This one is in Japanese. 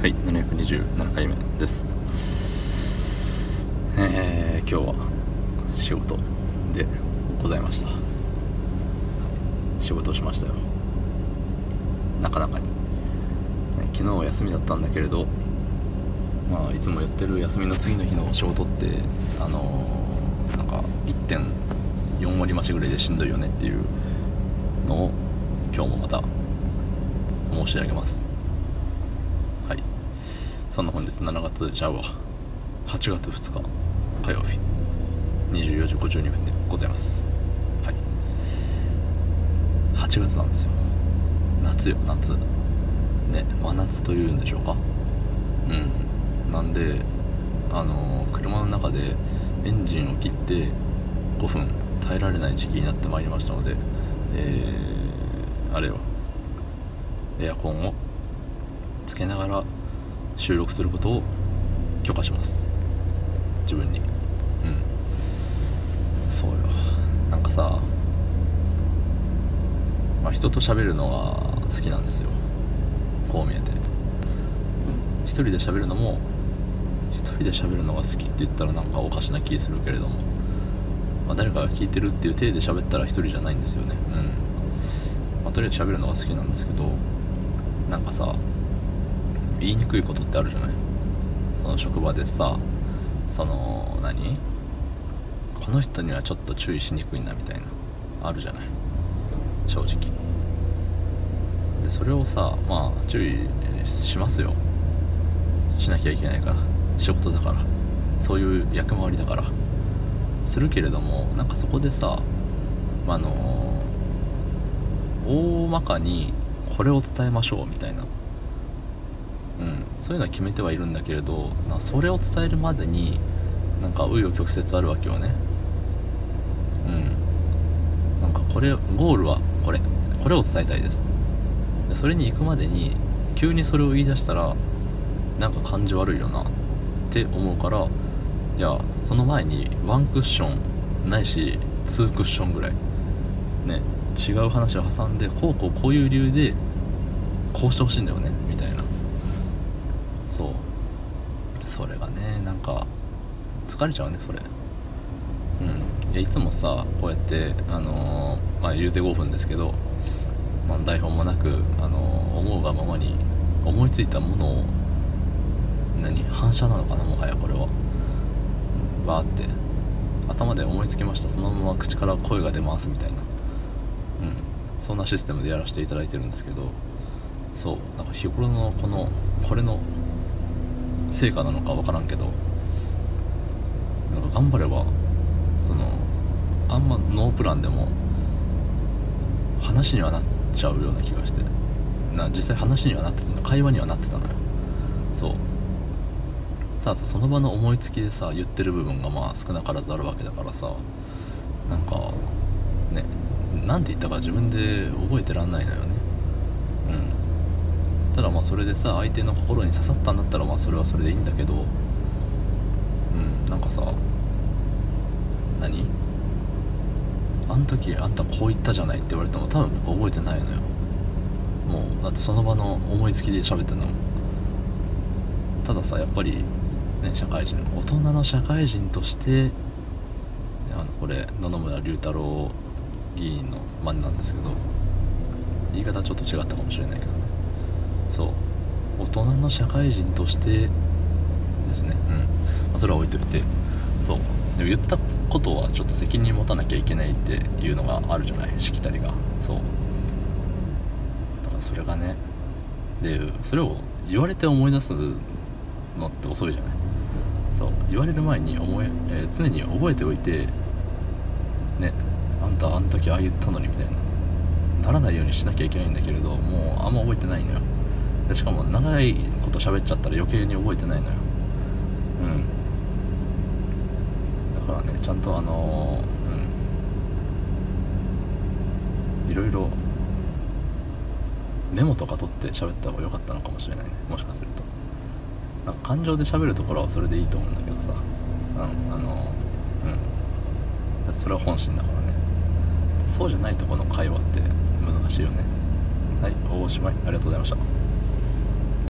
はい727回目です。えー、今日は仕事でございました、仕事しましたよ。なかなかに、昨日は休みだったんだけれどまあいつもやってる休みの次の日の仕事ってあのー、なんか1.4割増しぐらいでしんどいよねっていうのを今日もまた申し上げます。そんな本日7月じゃあわ8月2日火曜日24時52分でございます。はい。8月なんですよ。夏よ夏。ね真夏というんでしょうか。うん。なんであのー、車の中でエンジンを切って5分耐えられない時期になってまいりましたのでえー、あれよ。エアコンをつけながら収録することを許可します。自分に。うん。そうよ。なんかさまあ人と喋るのが好きなんですよ。こう見えて。一人で喋るのも一人で喋るのが好きって言ったらなんかおかしな気するけれども、まあ、誰かが聞いてるっていう体で喋ったら一人じゃないんですよね。うん、まあ、とりあえず喋るのが好きなんですけどなんかさ言いにくいことってあるじゃない？その職場でさその何？この人にはちょっと注意しにくいなみたいな。あるじゃない？正直。でそれをさまあ注意しますよ。しなきゃいけないから。仕事だから。そういう役回りだから。するけれどもなんかそこでさあの大まかにこれを伝えましょうみたいな、うん、そういうのは決めてはいるんだけれどなそれを伝えるまでになんか紆余曲折あるわけよね。うん。なんかこれゴールはこれ。これを伝えたいです。でそれに行くまでに急にそれを言い出したらなんか感じ悪いよなって思うからいやその前にワンクッションないしツークッションぐらい。ね違う話を挟んでこうこうこういう理由でこうしてほしいんだよねみたいなそうそれがねなんか疲れちゃうねそれ。うん。いやいつもさこうやってあのー、まあ言うて5分ですけど、まあ、台本もなく、あのー、思うがままに思いついたものを何反射なのかなもはやこれは。バーって。頭で思いつきました。そのまま口から声が出ますみたいな。うん。そんなシステムでやらせていただいてるんですけど。そう。なんか日頃のこのこれの成果なのか分からんけどなんか頑張ればそのあんまノープランでも話にはなっちゃうような気がして。な実際話にはなってたの会話にはなってたのよ。そう。たださその場の思いつきでさ言ってる部分がまあ少なからずあるわけだからさなんかね何て言ったか自分で覚えてらんないのよね。うん。ただまあそれでさ相手の心に刺さったんだったらまあそれはそれでいいんだけど。うんなんかさ。何？あん時あんたこう言ったじゃないって言われても多分僕覚えてないのよ。もうだってその場の思いつきで喋ってんのたださやっぱりね社会人。大人の社会人としてあのこれ野々村龍太郎議員の真似なんですけど言い方ちょっと違ったかもしれないけど。そう。大人の社会人としてですね。うん、まあ、それは置いといて。そう。でも言ったことはちょっと責任持たなきゃいけないっていうのがあるじゃない？しきたりが。そう。だからそれがね。でそれを言われて思い出すのって遅いじゃない？そう。言われる前に思い、えー、常に覚えておいてねあんたあの時ああ言ったのにみたいな。ならないようにしなきゃいけないんだけれどもうあんま覚えてないのよ。でしかも長いこと喋っちゃったら余計に覚えてないのよ。うん。だからねちゃんとあの、うん。いろいろメモとか取って喋った方が良かったのかもしれないね。もしかすると。なんか感情で喋るところはそれでいいと思うんだけどさ。うんあのうん。それは本心だからね。そうじゃないとこの会話って難しいよね。はいおしまいありがとうございました。